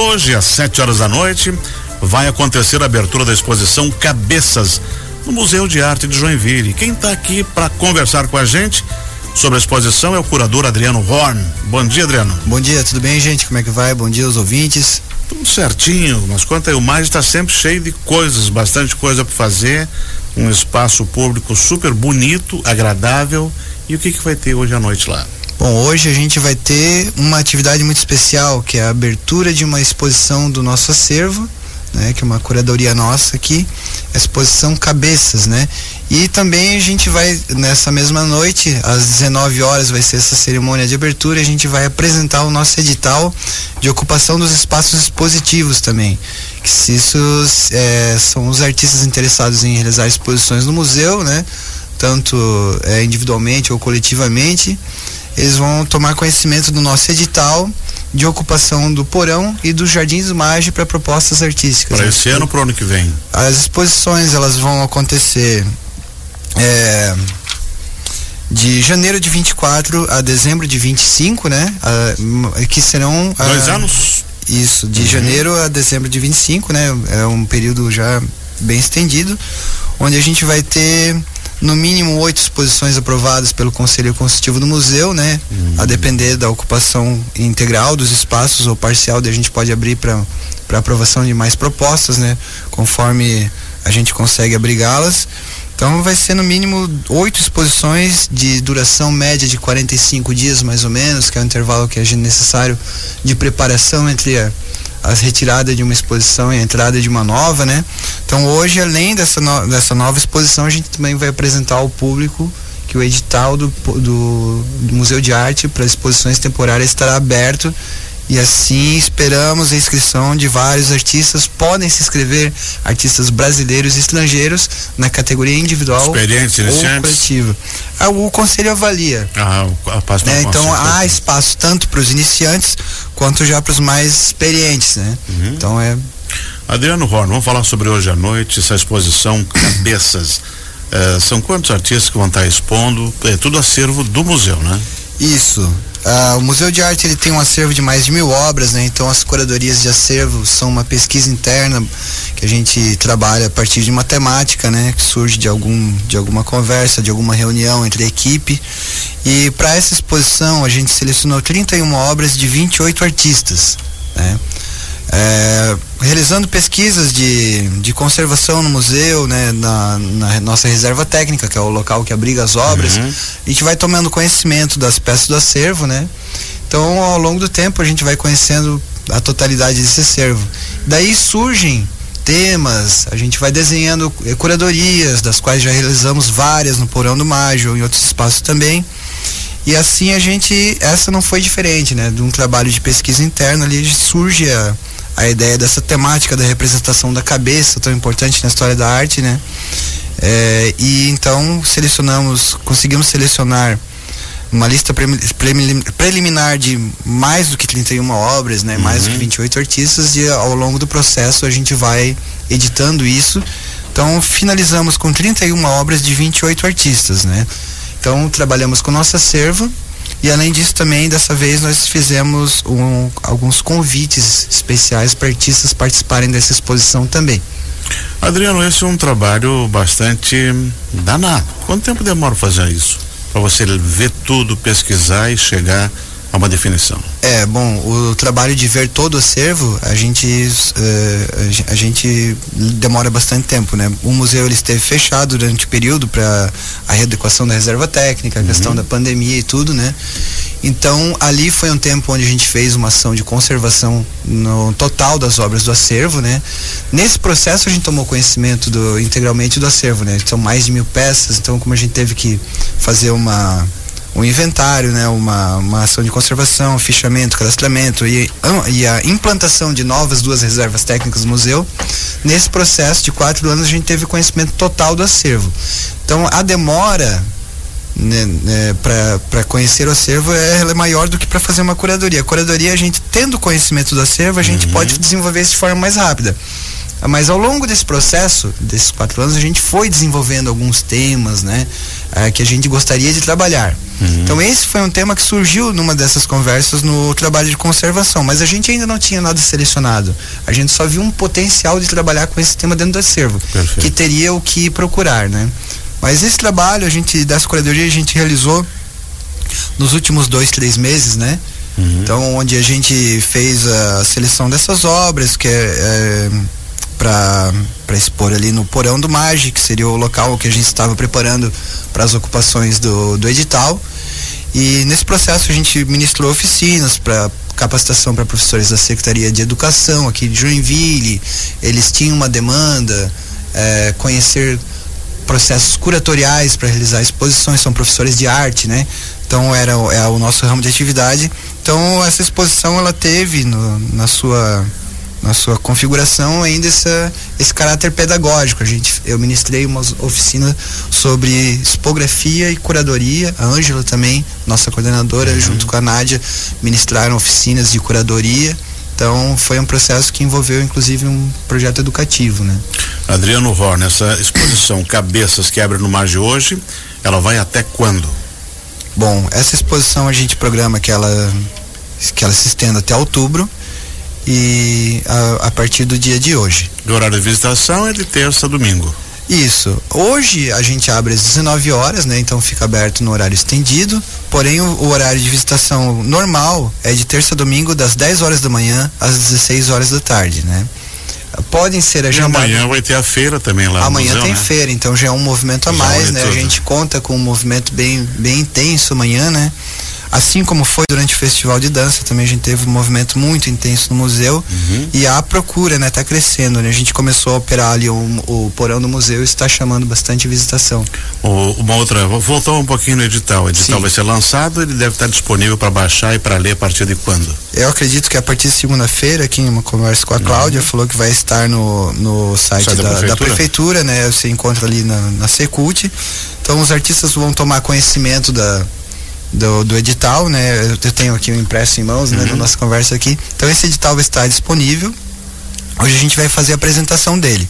Hoje, às 7 horas da noite, vai acontecer a abertura da exposição Cabeças no Museu de Arte de Joinville. Quem está aqui para conversar com a gente sobre a exposição é o curador Adriano Horn. Bom dia, Adriano. Bom dia, tudo bem, gente? Como é que vai? Bom dia aos ouvintes. Tudo certinho, mas conta aí, o mais está sempre cheio de coisas, bastante coisa para fazer, um espaço público super bonito, agradável. E o que que vai ter hoje à noite lá? Bom, hoje a gente vai ter uma atividade muito especial, que é a abertura de uma exposição do nosso acervo, né, que é uma curadoria nossa aqui, a exposição Cabeças, né? E também a gente vai, nessa mesma noite, às 19 horas, vai ser essa cerimônia de abertura, a gente vai apresentar o nosso edital de ocupação dos espaços expositivos também. Que se isso é, são os artistas interessados em realizar exposições no museu, né? Tanto é, individualmente ou coletivamente eles vão tomar conhecimento do nosso edital de ocupação do porão e dos jardins do Mage para propostas artísticas. Para esse ano, para o ano que vem? As exposições elas vão acontecer é, de janeiro de 24 a dezembro de 25, né? Que serão dois anos. Isso, de uhum. janeiro a dezembro de 25, né? É um período já bem estendido, onde a gente vai ter no mínimo oito exposições aprovadas pelo Conselho Consultivo do Museu, né? Uhum. A depender da ocupação integral dos espaços ou parcial, a gente pode abrir para aprovação de mais propostas, né? Conforme a gente consegue abrigá-las. Então vai ser no mínimo oito exposições de duração média de 45 dias mais ou menos, que é o intervalo que é necessário de preparação entre a as retiradas de uma exposição e a entrada de uma nova, né? Então hoje, além dessa, no, dessa nova exposição, a gente também vai apresentar ao público que o edital do, do, do Museu de Arte para exposições temporárias estará aberto e assim esperamos a inscrição de vários artistas. Podem se inscrever artistas brasileiros e estrangeiros na categoria individual ou coletiva. Ah, o conselho avalia. Ah, né? Então há espaço tanto para os iniciantes quanto já para os mais experientes, né? Uhum. Então é. Adriano Horn, vamos falar sobre hoje à noite essa exposição Cabeças. É, são quantos artistas que vão estar expondo? É tudo acervo do museu, né? Isso. Uh, o Museu de Arte ele tem um acervo de mais de mil obras, né? Então as curadorias de acervo são uma pesquisa interna que a gente trabalha a partir de matemática, né? Que surge de algum de alguma conversa, de alguma reunião entre a equipe. E para essa exposição a gente selecionou 31 obras de 28 artistas, né? É, realizando pesquisas de, de conservação no museu, né, na, na, nossa reserva técnica, que é o local que abriga as obras, uhum. a gente vai tomando conhecimento das peças do acervo, né? Então, ao longo do tempo, a gente vai conhecendo a totalidade desse acervo. Daí surgem temas, a gente vai desenhando eh, curadorias, das quais já realizamos várias no Porão do Mágio, em outros espaços também. E assim a gente, essa não foi diferente, né? De um trabalho de pesquisa interna ali surge a, a ideia dessa temática da representação da cabeça, tão importante na história da arte, né? É, e então selecionamos, conseguimos selecionar uma lista preliminar de mais do que 31 obras, né? Uhum. Mais do que 28 uhum. artistas e ao longo do processo a gente vai editando isso. Então finalizamos com 31 obras de 28 artistas, né? Então trabalhamos com nosso acervo e além disso também, dessa vez nós fizemos um, alguns convites especiais para artistas participarem dessa exposição também. Adriano, esse é um trabalho bastante danado. Quanto tempo demora fazer isso? Para você ver tudo, pesquisar e chegar a uma definição. É, bom, o trabalho de ver todo o acervo, a gente, uh, a gente demora bastante tempo, né? O museu ele esteve fechado durante o período para a readequação da reserva técnica, a uhum. questão da pandemia e tudo, né? Então, ali foi um tempo onde a gente fez uma ação de conservação no total das obras do acervo, né? Nesse processo a gente tomou conhecimento do, integralmente do acervo, né? São mais de mil peças, então como a gente teve que fazer uma um inventário, né, uma, uma ação de conservação, fichamento, cadastramento e, e a implantação de novas duas reservas técnicas do museu. Nesse processo de quatro anos a gente teve conhecimento total do acervo. Então a demora né, né, para conhecer o acervo é, é maior do que para fazer uma curadoria. A curadoria, a gente tendo conhecimento do acervo, a gente uhum. pode desenvolver isso de forma mais rápida. Mas ao longo desse processo, desses quatro anos, a gente foi desenvolvendo alguns temas, né, é, que a gente gostaria de trabalhar. Uhum. Então esse foi um tema que surgiu numa dessas conversas no trabalho de conservação, mas a gente ainda não tinha nada selecionado. A gente só viu um potencial de trabalhar com esse tema dentro do acervo, Perfeito. que teria o que procurar, né? Mas esse trabalho a gente dessa curadoria a gente realizou nos últimos dois, três meses, né? Uhum. Então, onde a gente fez a seleção dessas obras, que é, é para expor ali no Porão do Mage, que seria o local que a gente estava preparando para as ocupações do, do edital. E nesse processo a gente ministrou oficinas para capacitação para professores da Secretaria de Educação aqui de Joinville. Eles tinham uma demanda, é, conhecer processos curatoriais para realizar exposições, são professores de arte, né? Então era é o nosso ramo de atividade. Então essa exposição ela teve no, na sua na sua configuração ainda essa, esse caráter pedagógico. A gente, eu ministrei uma oficina sobre expografia e curadoria. A Ângela também, nossa coordenadora, uhum. junto com a Nádia, ministraram oficinas de curadoria. Então foi um processo que envolveu inclusive um projeto educativo, né? Adriano Horn, essa exposição Cabeças que abre no mar de hoje, ela vai até quando? Bom, essa exposição a gente programa que ela que ela se estenda até outubro e a, a partir do dia de hoje. O horário de visitação é de terça a domingo. Isso. Hoje a gente abre às 19 horas, né? Então fica aberto no horário estendido. Porém, o, o, horário de visitação normal é de terça a domingo, das 10 horas da manhã às 16 horas da tarde, né? Podem ser agendados. Amanhã vai ter a feira também lá. Amanhã museu, tem né? feira, então já é um movimento a já mais, né? Tudo. A gente conta com um movimento bem, bem intenso amanhã, né? Assim como foi durante o festival de dança, também a gente teve um movimento muito intenso no museu uhum. e a procura, né, tá crescendo, né? A gente começou a operar ali o, o porão do museu e está chamando bastante visitação. O, uma outra, voltar um pouquinho no edital. O edital Sim. vai ser lançado, ele deve estar disponível para baixar e para ler a partir de quando? Eu acredito que a partir de segunda-feira, aqui em uma conversa com a Cláudia, uhum. falou que vai estar no, no site, site da, da, prefeitura? da, prefeitura? né? Você encontra ali na, na Secult. Então os artistas vão tomar conhecimento da do, do edital, né? Eu tenho aqui o um impresso em mãos, né? Uhum. Na nossa conversa aqui. Então esse edital vai estar disponível. Hoje a gente vai fazer a apresentação dele.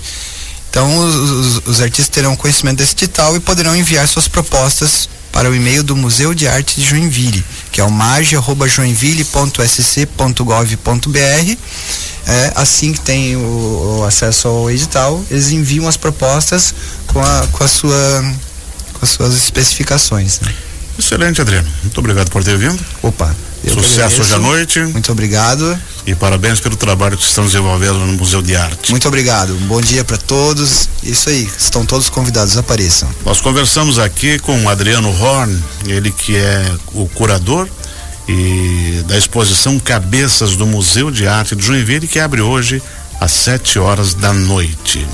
Então os, os, os artistas terão conhecimento desse edital e poderão enviar suas propostas para o e-mail do Museu de Arte de Joinville, que é o mage.joinville.sc.gov.br. É, assim que tem o, o, acesso ao edital, eles enviam as propostas com, a, com, a sua, com as suas especificações. Né? Excelente, Adriano. Muito obrigado por ter vindo. Opa. Sucesso hoje à noite. Muito obrigado. E parabéns pelo trabalho que estão desenvolvendo no Museu de Arte. Muito obrigado. Um bom dia para todos. Isso aí, estão todos convidados, apareçam. Nós conversamos aqui com o Adriano Horn, ele que é o curador e da exposição Cabeças do Museu de Arte de Joinville, que abre hoje às 7 horas da noite.